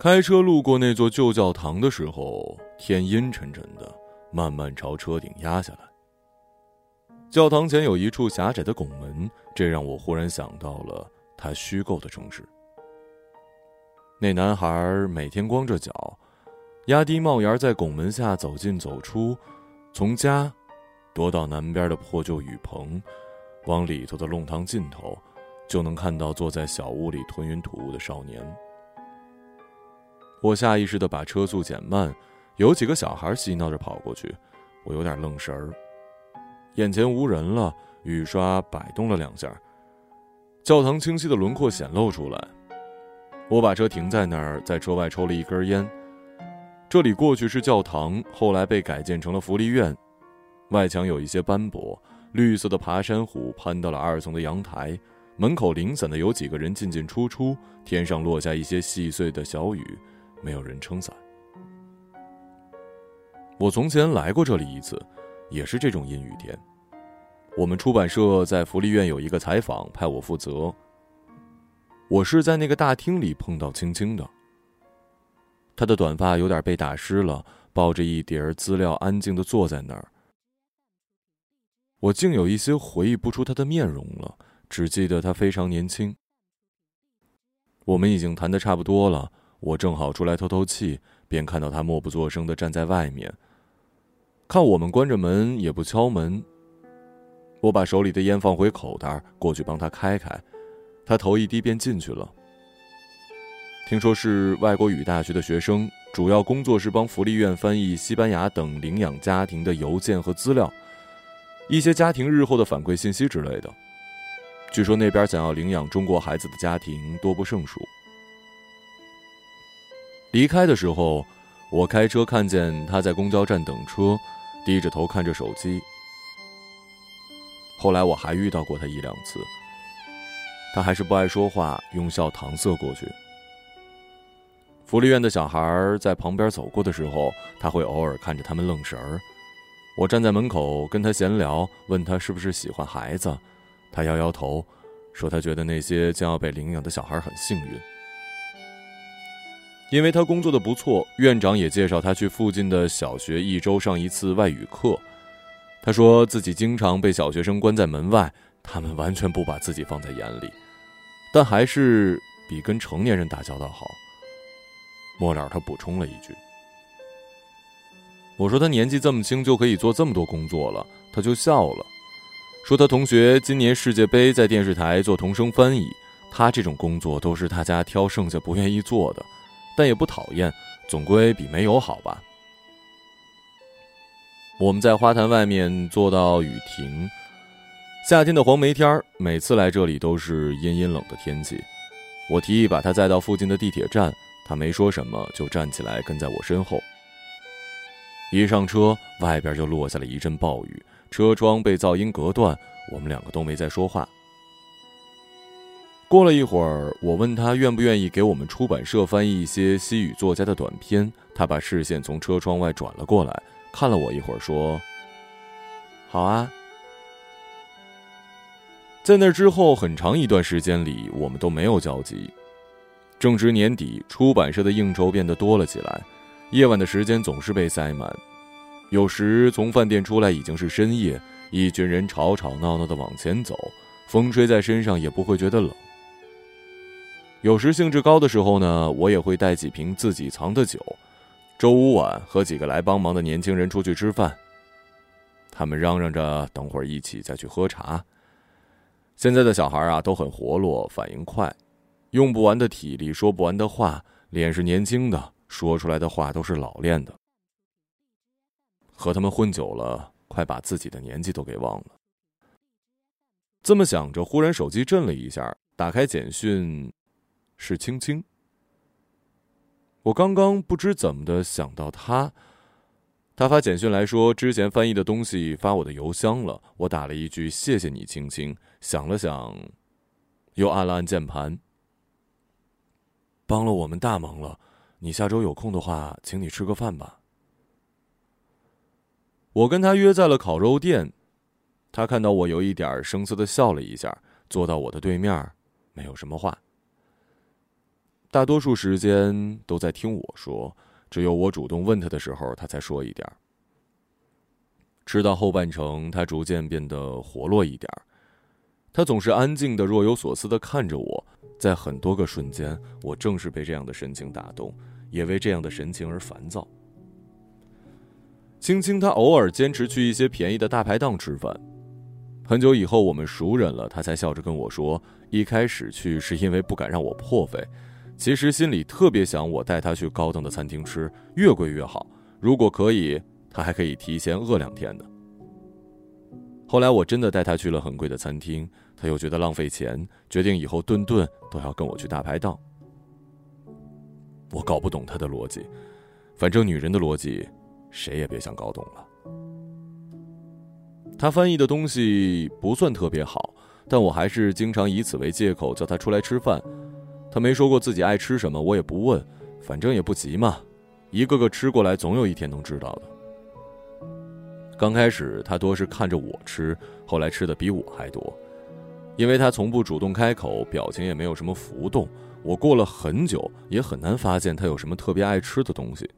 开车路过那座旧教堂的时候，天阴沉沉的，慢慢朝车顶压下来。教堂前有一处狭窄的拱门，这让我忽然想到了他虚构的城市。那男孩每天光着脚，压低帽檐在拱门下走进走出，从家踱到南边的破旧雨棚，往里头的弄堂尽头，就能看到坐在小屋里吞云吐雾的少年。我下意识的把车速减慢，有几个小孩嬉闹着跑过去，我有点愣神儿。眼前无人了，雨刷摆动了两下，教堂清晰的轮廓显露出来。我把车停在那儿，在车外抽了一根烟。这里过去是教堂，后来被改建成了福利院，外墙有一些斑驳，绿色的爬山虎攀到了二层的阳台，门口零散的有几个人进进出出，天上落下一些细碎的小雨。没有人撑伞。我从前来过这里一次，也是这种阴雨天。我们出版社在福利院有一个采访，派我负责。我是在那个大厅里碰到青青的。她的短发有点被打湿了，抱着一叠资料，安静的坐在那儿。我竟有一些回忆不出她的面容了，只记得她非常年轻。我们已经谈的差不多了。我正好出来透透气，便看到他默不作声的站在外面，看我们关着门也不敲门。我把手里的烟放回口袋，过去帮他开开，他头一低便进去了。听说是外国语大学的学生，主要工作是帮福利院翻译西班牙等领养家庭的邮件和资料，一些家庭日后的反馈信息之类的。据说那边想要领养中国孩子的家庭多不胜数。离开的时候，我开车看见他在公交站等车，低着头看着手机。后来我还遇到过他一两次，他还是不爱说话，用笑搪塞过去。福利院的小孩在旁边走过的时候，他会偶尔看着他们愣神儿。我站在门口跟他闲聊，问他是不是喜欢孩子，他摇摇头，说他觉得那些将要被领养的小孩很幸运。因为他工作的不错，院长也介绍他去附近的小学一周上一次外语课。他说自己经常被小学生关在门外，他们完全不把自己放在眼里，但还是比跟成年人打交道好。末了，他补充了一句：“我说他年纪这么轻就可以做这么多工作了。”他就笑了，说他同学今年世界杯在电视台做同声翻译，他这种工作都是他家挑剩下不愿意做的。但也不讨厌，总归比没有好吧。我们在花坛外面坐到雨停，夏天的黄梅天儿，每次来这里都是阴阴冷的天气。我提议把他载到附近的地铁站，他没说什么，就站起来跟在我身后。一上车，外边就落下了一阵暴雨，车窗被噪音隔断，我们两个都没再说话。过了一会儿，我问他愿不愿意给我们出版社翻译一些西语作家的短篇。他把视线从车窗外转了过来，看了我一会儿，说：“好啊。”在那之后很长一段时间里，我们都没有交集。正值年底，出版社的应酬变得多了起来，夜晚的时间总是被塞满。有时从饭店出来已经是深夜，一群人吵吵闹闹的往前走，风吹在身上也不会觉得冷。有时兴致高的时候呢，我也会带几瓶自己藏的酒。周五晚和几个来帮忙的年轻人出去吃饭，他们嚷嚷着等会儿一起再去喝茶。现在的小孩啊都很活络，反应快，用不完的体力，说不完的话，脸是年轻的，说出来的话都是老练的。和他们混久了，快把自己的年纪都给忘了。这么想着，忽然手机震了一下，打开简讯。是青青。我刚刚不知怎么的想到他，他发简讯来说之前翻译的东西发我的邮箱了。我打了一句谢谢你，青青。想了想，又按了按键盘，帮了我们大忙了。你下周有空的话，请你吃个饭吧。我跟他约在了烤肉店，他看到我有一点生涩的笑了一下，坐到我的对面，没有什么话。大多数时间都在听我说，只有我主动问他的时候，他才说一点。吃到后半程，他逐渐变得活络一点。他总是安静的、若有所思的看着我，在很多个瞬间，我正是被这样的神情打动，也为这样的神情而烦躁。青青，他偶尔坚持去一些便宜的大排档吃饭。很久以后，我们熟人了，他才笑着跟我说：“一开始去是因为不敢让我破费。”其实心里特别想我带他去高档的餐厅吃，越贵越好。如果可以，他还可以提前饿两天的。后来我真的带他去了很贵的餐厅，他又觉得浪费钱，决定以后顿顿都要跟我去大排档。我搞不懂他的逻辑，反正女人的逻辑，谁也别想搞懂了。他翻译的东西不算特别好，但我还是经常以此为借口叫他出来吃饭。他没说过自己爱吃什么，我也不问，反正也不急嘛。一个个吃过来，总有一天能知道的。刚开始他多是看着我吃，后来吃的比我还多，因为他从不主动开口，表情也没有什么浮动。我过了很久也很难发现他有什么特别爱吃的东西。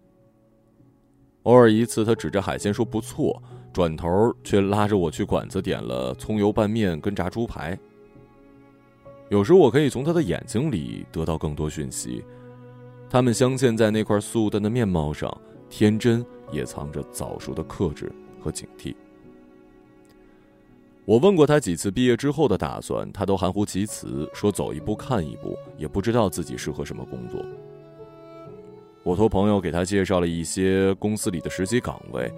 偶尔一次，他指着海鲜说不错，转头却拉着我去馆子点了葱油拌面跟炸猪排。有时我可以从他的眼睛里得到更多讯息，他们镶嵌在那块素淡的面貌上，天真也藏着早熟的克制和警惕。我问过他几次毕业之后的打算，他都含糊其辞，说走一步看一步，也不知道自己适合什么工作。我托朋友给他介绍了一些公司里的实习岗位，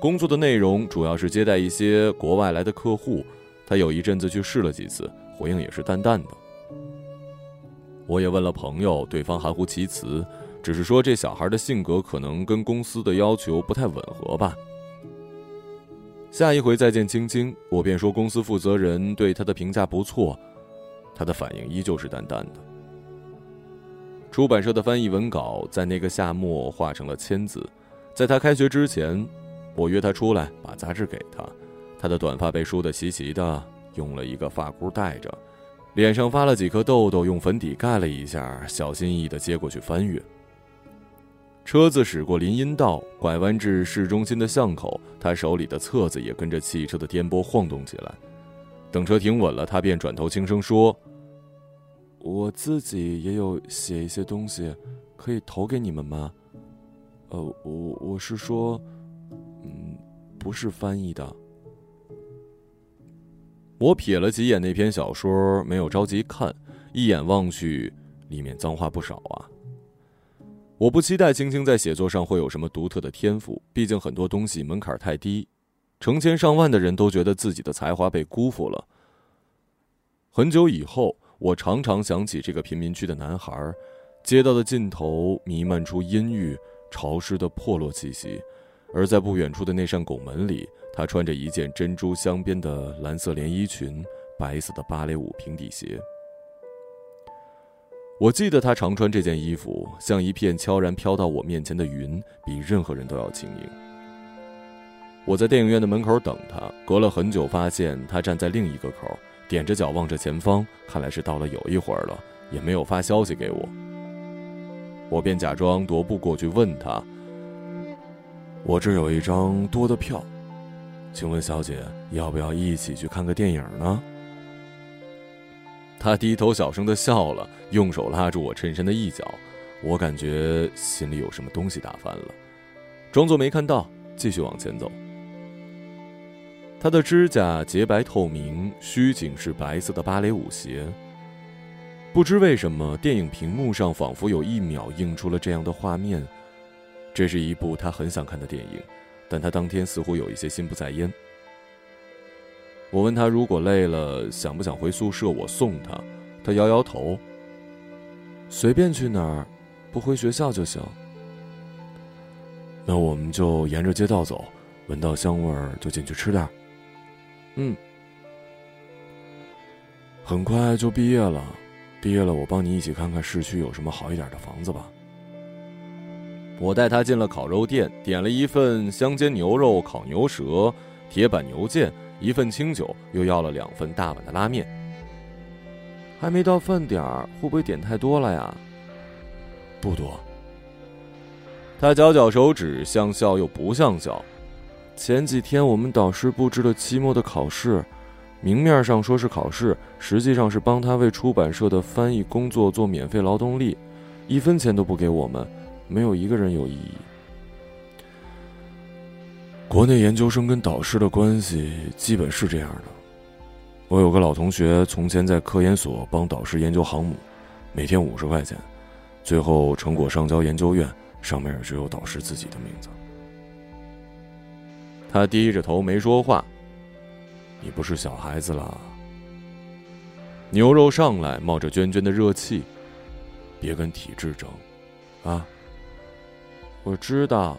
工作的内容主要是接待一些国外来的客户，他有一阵子去试了几次。回应也是淡淡的。我也问了朋友，对方含糊其辞，只是说这小孩的性格可能跟公司的要求不太吻合吧。下一回再见青青，我便说公司负责人对他的评价不错，他的反应依旧是淡淡的。出版社的翻译文稿在那个夏末画成了千字，在他开学之前，我约他出来把杂志给他，他的短发被梳得齐齐的。用了一个发箍戴着，脸上发了几颗痘痘，用粉底盖了一下，小心翼翼地接过去翻阅。车子驶过林荫道，拐弯至市中心的巷口，他手里的册子也跟着汽车的颠簸晃动起来。等车停稳了，他便转头轻声说：“我自己也有写一些东西，可以投给你们吗？呃，我我是说，嗯，不是翻译的。”我瞥了几眼那篇小说，没有着急看，一眼望去，里面脏话不少啊。我不期待青青在写作上会有什么独特的天赋，毕竟很多东西门槛太低，成千上万的人都觉得自己的才华被辜负了。很久以后，我常常想起这个贫民区的男孩，街道的尽头弥漫出阴郁、潮湿的破落气息，而在不远处的那扇拱门里。她穿着一件珍珠镶边的蓝色连衣裙，白色的芭蕾舞平底鞋。我记得她常穿这件衣服，像一片悄然飘到我面前的云，比任何人都要轻盈。我在电影院的门口等她，隔了很久，发现她站在另一个口，踮着脚望着前方，看来是到了有一会儿了，也没有发消息给我。我便假装踱步过去问她：“我这有一张多的票。”请问小姐要不要一起去看个电影呢？他低头小声的笑了，用手拉住我衬衫的一角，我感觉心里有什么东西打翻了，装作没看到，继续往前走。他的指甲洁白透明，须颈是白色的芭蕾舞鞋。不知为什么，电影屏幕上仿佛有一秒映出了这样的画面，这是一部他很想看的电影。但他当天似乎有一些心不在焉。我问他如果累了想不想回宿舍，我送他。他摇摇头。随便去哪儿，不回学校就行。那我们就沿着街道走，闻到香味儿就进去吃点。嗯。很快就毕业了，毕业了我帮你一起看看市区有什么好一点的房子吧。我带他进了烤肉店，点了一份香煎牛肉、烤牛舌、铁板牛腱，一份清酒，又要了两份大碗的拉面。还没到饭点儿，会不会点太多了呀？不多。他绞绞手指，像笑又不像笑。前几天我们导师布置了期末的考试，明面上说是考试，实际上是帮他为出版社的翻译工作做免费劳动力，一分钱都不给我们，没有一个人有异议。国内研究生跟导师的关系基本是这样的。我有个老同学，从前在科研所帮导师研究航母，每天五十块钱，最后成果上交研究院，上面只有导师自己的名字。他低着头没说话。你不是小孩子了。牛肉上来，冒着涓涓的热气，别跟体质争，啊！我知道。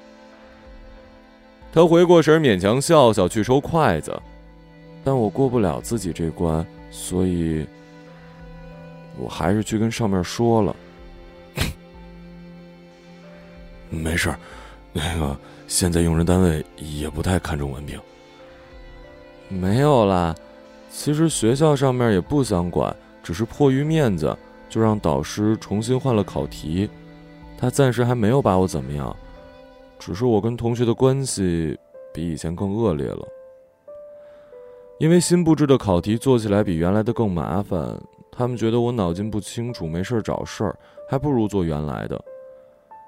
他回过神，勉强笑笑，去收筷子。但我过不了自己这关，所以，我还是去跟上面说了。没事那个。现在用人单位也不太看重文凭。没有啦，其实学校上面也不想管，只是迫于面子，就让导师重新换了考题。他暂时还没有把我怎么样，只是我跟同学的关系比以前更恶劣了。因为新布置的考题做起来比原来的更麻烦，他们觉得我脑筋不清楚，没事儿找事儿，还不如做原来的。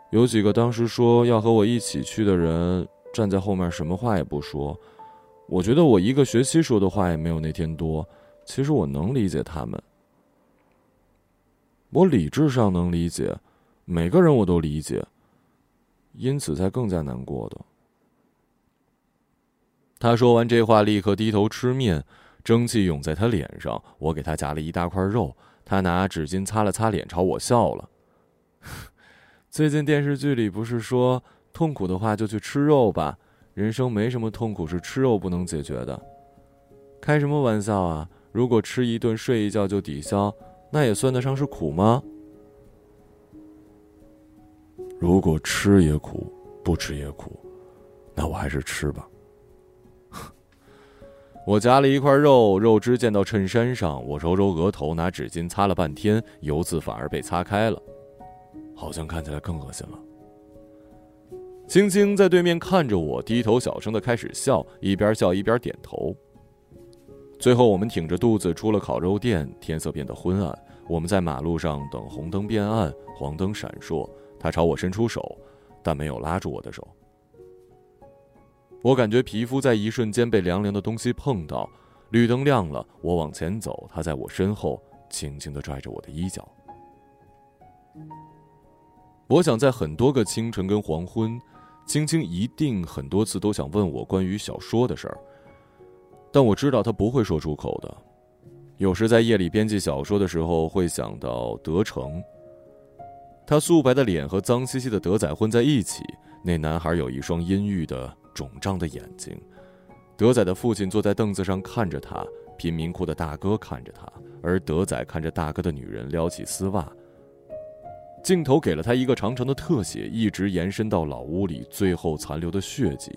有几个当时说要和我一起去的人站在后面，什么话也不说。我觉得我一个学期说的话也没有那天多。其实我能理解他们，我理智上能理解，每个人我都理解，因此才更加难过的。他说完这话，立刻低头吃面，蒸汽涌在他脸上。我给他夹了一大块肉，他拿纸巾擦了擦脸，朝我笑了。最近电视剧里不是说痛苦的话就去吃肉吧？人生没什么痛苦是吃肉不能解决的。开什么玩笑啊！如果吃一顿睡一觉就抵消，那也算得上是苦吗？如果吃也苦，不吃也苦，那我还是吃吧。我夹了一块肉，肉汁溅到衬衫上，我揉揉额头，拿纸巾擦了半天，油渍反而被擦开了。好像看起来更恶心了。青青在对面看着我，低头小声的开始笑，一边笑一边点头。最后，我们挺着肚子出了烤肉店，天色变得昏暗。我们在马路上等红灯变暗，黄灯闪烁。他朝我伸出手，但没有拉住我的手。我感觉皮肤在一瞬间被凉凉的东西碰到。绿灯亮了，我往前走，他在我身后轻轻的拽着我的衣角。我想在很多个清晨跟黄昏，青青一定很多次都想问我关于小说的事儿，但我知道他不会说出口的。有时在夜里编辑小说的时候，会想到德成。他素白的脸和脏兮兮的德仔混在一起，那男孩有一双阴郁的肿胀的眼睛。德仔的父亲坐在凳子上看着他，贫民窟的大哥看着他，而德仔看着大哥的女人撩起丝袜。镜头给了他一个长长的特写，一直延伸到老屋里最后残留的血迹。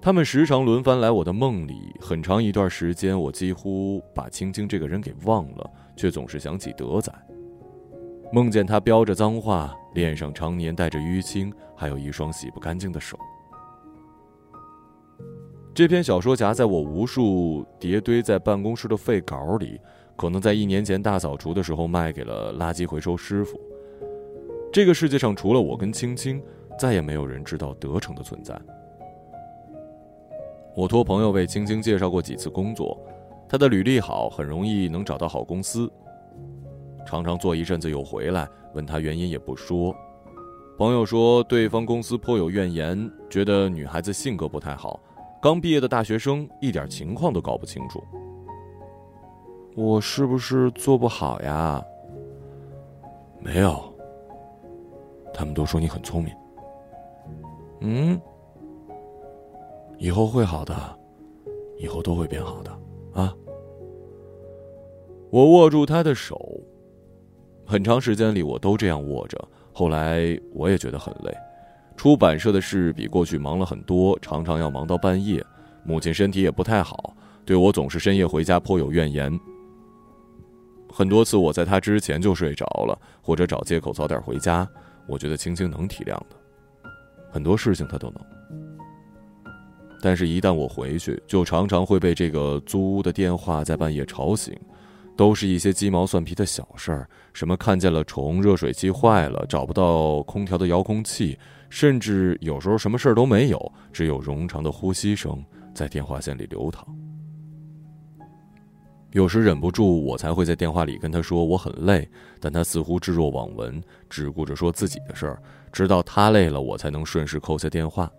他们时常轮番来我的梦里，很长一段时间，我几乎把青青这个人给忘了，却总是想起德仔。梦见他飙着脏话，脸上常年带着淤青，还有一双洗不干净的手。这篇小说夹在我无数叠堆在办公室的废稿里。可能在一年前大扫除的时候卖给了垃圾回收师傅。这个世界上除了我跟青青，再也没有人知道德成的存在。我托朋友为青青介绍过几次工作，他的履历好，很容易能找到好公司。常常做一阵子又回来，问他原因也不说。朋友说对方公司颇有怨言，觉得女孩子性格不太好，刚毕业的大学生一点情况都搞不清楚。我是不是做不好呀？没有，他们都说你很聪明。嗯，以后会好的，以后都会变好的啊！我握住他的手，很长时间里我都这样握着。后来我也觉得很累，出版社的事比过去忙了很多，常常要忙到半夜。母亲身体也不太好，对我总是深夜回家颇有怨言。很多次我在他之前就睡着了，或者找借口早点回家。我觉得青青能体谅的，很多事情他都能。但是，一旦我回去，就常常会被这个租屋的电话在半夜吵醒，都是一些鸡毛蒜皮的小事儿，什么看见了虫、热水器坏了、找不到空调的遥控器，甚至有时候什么事儿都没有，只有冗长的呼吸声在电话线里流淌。有时忍不住，我才会在电话里跟他说我很累，但他似乎置若罔闻，只顾着说自己的事儿，直到他累了，我才能顺势扣下电话。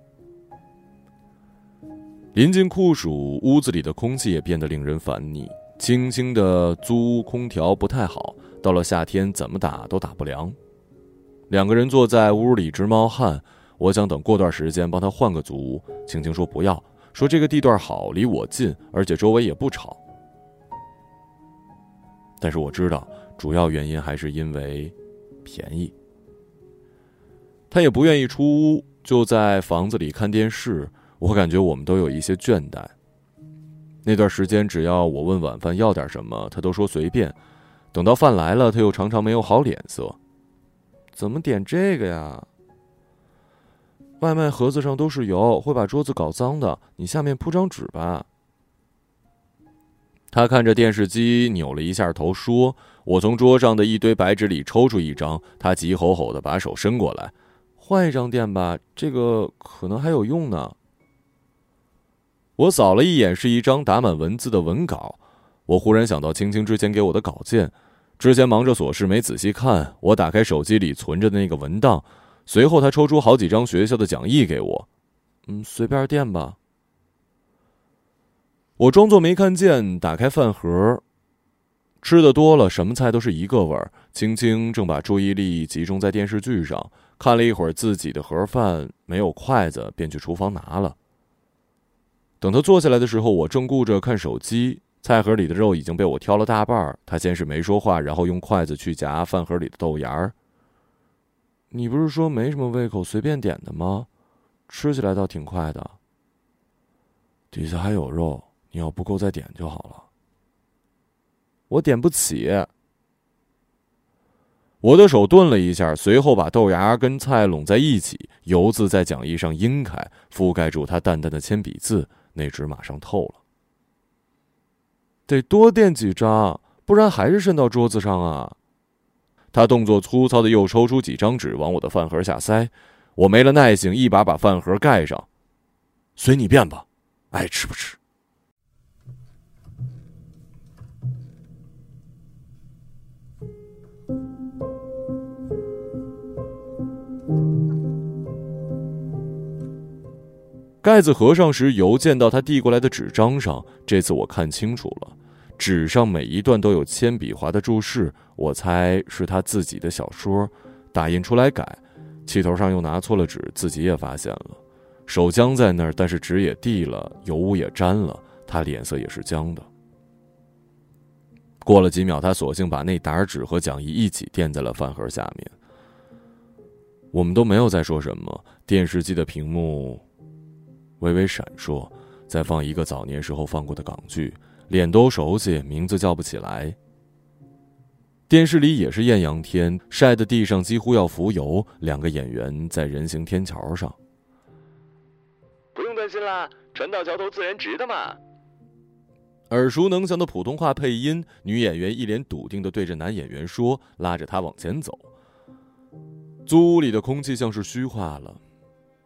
临近酷暑，屋子里的空气也变得令人烦腻。轻轻的租屋空调不太好，到了夏天怎么打都打不凉。两个人坐在屋里直冒汗。我想等过段时间帮他换个租屋，青青说不要，说这个地段好，离我近，而且周围也不吵。但是我知道，主要原因还是因为便宜。他也不愿意出屋，就在房子里看电视。我感觉我们都有一些倦怠。那段时间，只要我问晚饭要点什么，他都说随便。等到饭来了，他又常常没有好脸色。怎么点这个呀？外卖盒子上都是油，会把桌子搞脏的。你下面铺张纸吧。他看着电视机，扭了一下头，说：“我从桌上的一堆白纸里抽出一张。”他急吼吼的把手伸过来：“换一张垫吧，这个可能还有用呢。”我扫了一眼，是一张打满文字的文稿。我忽然想到青青之前给我的稿件，之前忙着琐事没仔细看。我打开手机里存着的那个文档，随后他抽出好几张学校的讲义给我。嗯，随便垫吧。我装作没看见，打开饭盒。吃的多了，什么菜都是一个味儿。青青正把注意力集中在电视剧上，看了一会儿自己的盒饭，没有筷子，便去厨房拿了。等他坐下来的时候，我正顾着看手机，菜盒里的肉已经被我挑了大半。他先是没说话，然后用筷子去夹饭盒里的豆芽儿。你不是说没什么胃口，随便点的吗？吃起来倒挺快的。底下还有肉，你要不够再点就好了。我点不起。我的手顿了一下，随后把豆芽跟菜拢在一起，油渍在讲义上晕开，覆盖住他淡淡的铅笔字。那纸马上透了，得多垫几张，不然还是渗到桌子上啊！他动作粗糙的又抽出几张纸往我的饭盒下塞，我没了耐性，一把把饭盒盖上，随你便吧，爱吃不吃。盖子合上时，油溅到他递过来的纸张上。这次我看清楚了，纸上每一段都有铅笔划的注释，我猜是他自己的小说，打印出来改。气头上又拿错了纸，自己也发现了，手僵在那儿，但是纸也递了，油污也沾了，他脸色也是僵的。过了几秒，他索性把那沓纸和讲义一起垫在了饭盒下面。我们都没有再说什么，电视机的屏幕。微微闪烁，再放一个早年时候放过的港剧，脸都熟悉，名字叫不起来。电视里也是艳阳天，晒的地上几乎要浮油，两个演员在人行天桥上。不用担心啦，船到桥头自然直的嘛。耳熟能详的普通话配音，女演员一脸笃定的对着男演员说，拉着他往前走。租屋里的空气像是虚化了。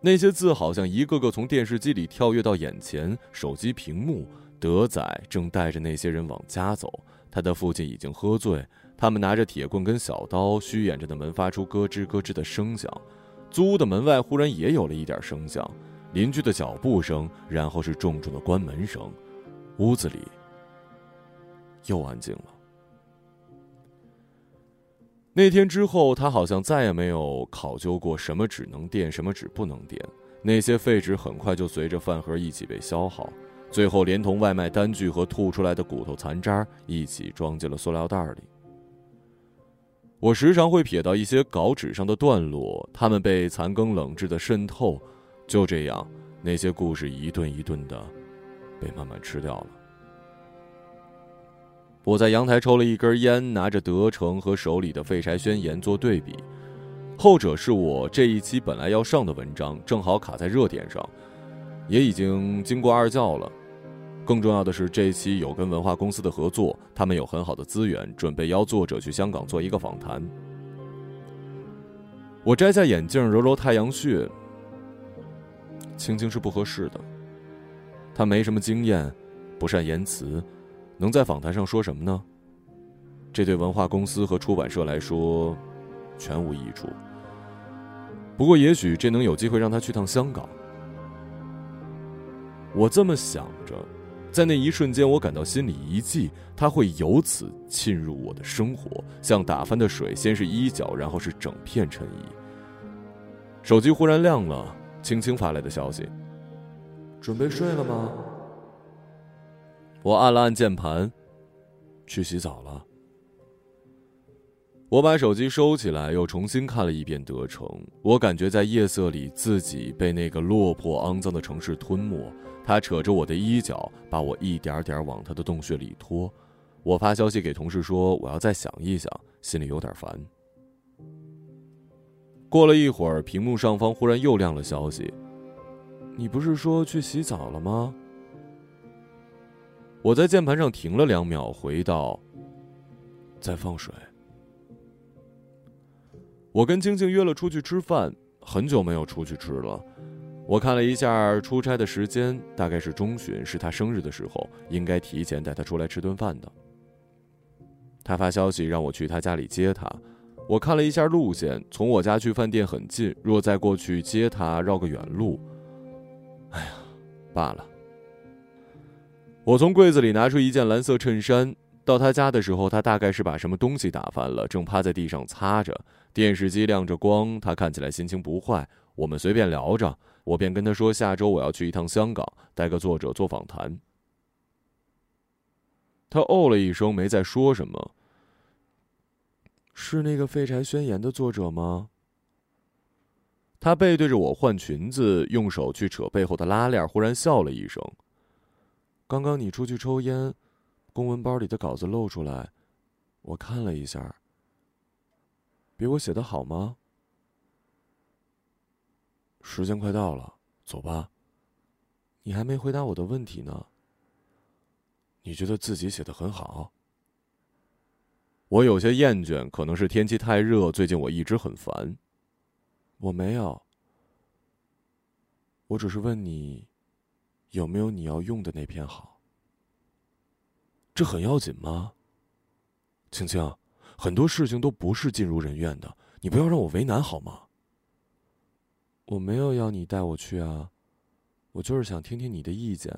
那些字好像一个个从电视机里跳跃到眼前，手机屏幕。德仔正带着那些人往家走，他的父亲已经喝醉，他们拿着铁棍跟小刀，虚掩着的门发出咯吱咯吱的声响。租屋的门外忽然也有了一点声响，邻居的脚步声，然后是重重的关门声，屋子里又安静了。那天之后，他好像再也没有考究过什么纸能垫，什么纸不能垫。那些废纸很快就随着饭盒一起被消耗，最后连同外卖单据和吐出来的骨头残渣一起装进了塑料袋里。我时常会瞥到一些稿纸上的段落，它们被残羹冷炙的渗透。就这样，那些故事一顿一顿的被慢慢吃掉了。我在阳台抽了一根烟，拿着德成和手里的废柴宣言做对比，后者是我这一期本来要上的文章，正好卡在热点上，也已经经过二教了。更重要的是，这一期有跟文化公司的合作，他们有很好的资源，准备邀作者去香港做一个访谈。我摘下眼镜，揉揉太阳穴。青青是不合适的，他没什么经验，不善言辞。能在访谈上说什么呢？这对文化公司和出版社来说，全无益处。不过，也许这能有机会让他去趟香港。我这么想着，在那一瞬间，我感到心里一悸，他会由此侵入我的生活，像打翻的水，先是衣角，然后是整片衬衣。手机忽然亮了，青青发来的消息：“准备睡了吗？”我按了按键盘，去洗澡了。我把手机收起来，又重新看了一遍德城。我感觉在夜色里，自己被那个落魄肮脏的城市吞没。他扯着我的衣角，把我一点点往他的洞穴里拖。我发消息给同事说，我要再想一想，心里有点烦。过了一会儿，屏幕上方忽然又亮了消息：“你不是说去洗澡了吗？”我在键盘上停了两秒，回道：“在放水。”我跟晶晶约了出去吃饭，很久没有出去吃了。我看了一下出差的时间，大概是中旬，是他生日的时候，应该提前带他出来吃顿饭的。他发消息让我去他家里接他，我看了一下路线，从我家去饭店很近，若再过去接他，绕个远路。哎呀，罢了。我从柜子里拿出一件蓝色衬衫，到他家的时候，他大概是把什么东西打翻了，正趴在地上擦着。电视机亮着光，他看起来心情不坏。我们随便聊着，我便跟他说：“下周我要去一趟香港，带个作者做访谈。”他哦了一声，没再说什么。是那个《废柴宣言》的作者吗？他背对着我换裙子，用手去扯背后的拉链，忽然笑了一声。刚刚你出去抽烟，公文包里的稿子露出来，我看了一下。比我写的好吗？时间快到了，走吧。你还没回答我的问题呢。你觉得自己写的很好？我有些厌倦，可能是天气太热，最近我一直很烦。我没有，我只是问你。有没有你要用的那篇好？这很要紧吗？青青，很多事情都不是尽如人愿的，你不要让我为难好吗？我没有要你带我去啊，我就是想听听你的意见，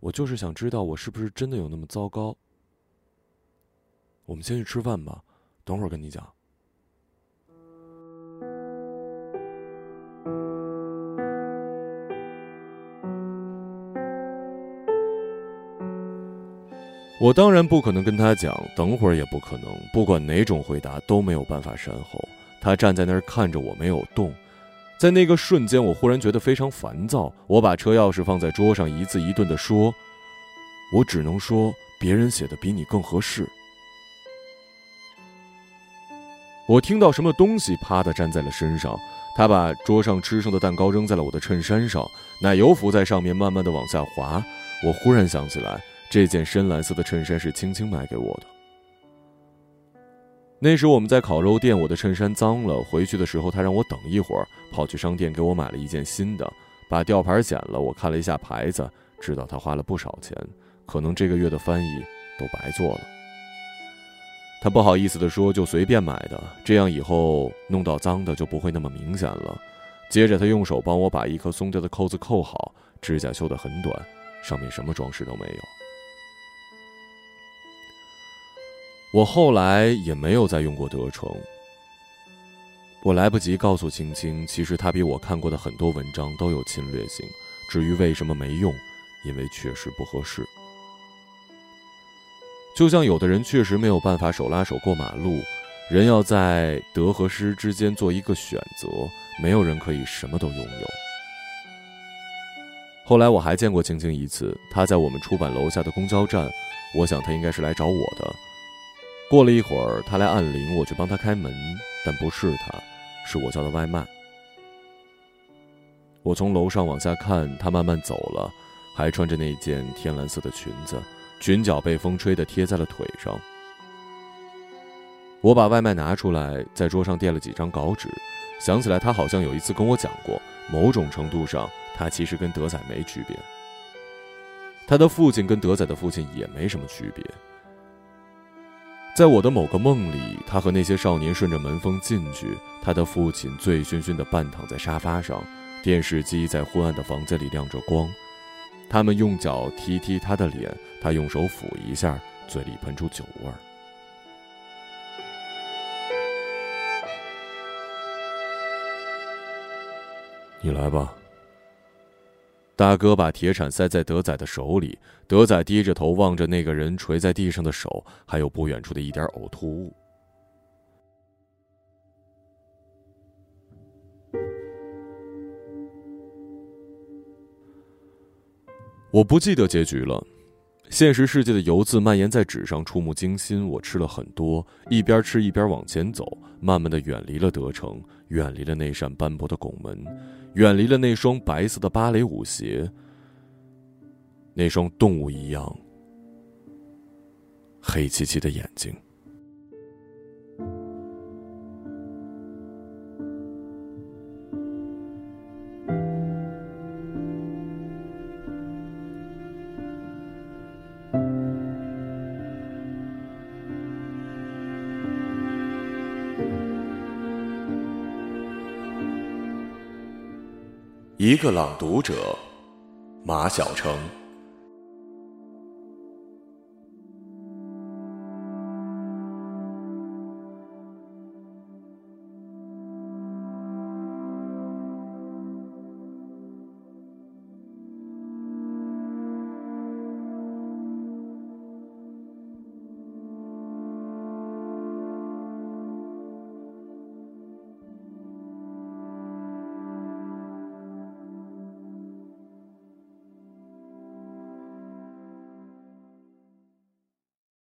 我就是想知道我是不是真的有那么糟糕。我们先去吃饭吧，等会儿跟你讲。我当然不可能跟他讲，等会儿也不可能。不管哪种回答都没有办法善后。他站在那儿看着我，没有动。在那个瞬间，我忽然觉得非常烦躁。我把车钥匙放在桌上，一字一顿地说：“我只能说，别人写的比你更合适。”我听到什么东西啪的粘在了身上。他把桌上吃剩的蛋糕扔在了我的衬衫上，奶油浮在上面，慢慢的往下滑。我忽然想起来。这件深蓝色的衬衫是青青买给我的。那时我们在烤肉店，我的衬衫脏了，回去的时候他让我等一会儿，跑去商店给我买了一件新的，把吊牌剪了。我看了一下牌子，知道他花了不少钱，可能这个月的翻译都白做了。他不好意思地说：“就随便买的，这样以后弄到脏的就不会那么明显了。”接着他用手帮我把一颗松掉的扣子扣好，指甲修得很短，上面什么装饰都没有。我后来也没有再用过德成。我来不及告诉青青，其实他比我看过的很多文章都有侵略性。至于为什么没用，因为确实不合适。就像有的人确实没有办法手拉手过马路，人要在得和失之间做一个选择，没有人可以什么都拥有。后来我还见过青青一次，她在我们出版楼下的公交站，我想她应该是来找我的。过了一会儿，她来按铃，我去帮她开门，但不是她，是我叫的外卖。我从楼上往下看，她慢慢走了，还穿着那件天蓝色的裙子，裙角被风吹得贴在了腿上。我把外卖拿出来，在桌上垫了几张稿纸，想起来他好像有一次跟我讲过，某种程度上，他其实跟德仔没区别。他的父亲跟德仔的父亲也没什么区别。在我的某个梦里，他和那些少年顺着门缝进去，他的父亲醉醺醺地半躺在沙发上，电视机在昏暗的房间里亮着光，他们用脚踢踢他的脸，他用手抚一下，嘴里喷出酒味儿。你来吧。大哥把铁铲塞在德仔的手里，德仔低着头望着那个人垂在地上的手，还有不远处的一点呕吐物。我不记得结局了。现实世界的油渍蔓延在纸上，触目惊心。我吃了很多，一边吃一边往前走，慢慢的远离了德城，远离了那扇斑驳的拱门，远离了那双白色的芭蕾舞鞋，那双动物一样黑漆漆的眼睛。一个朗读者，马晓成。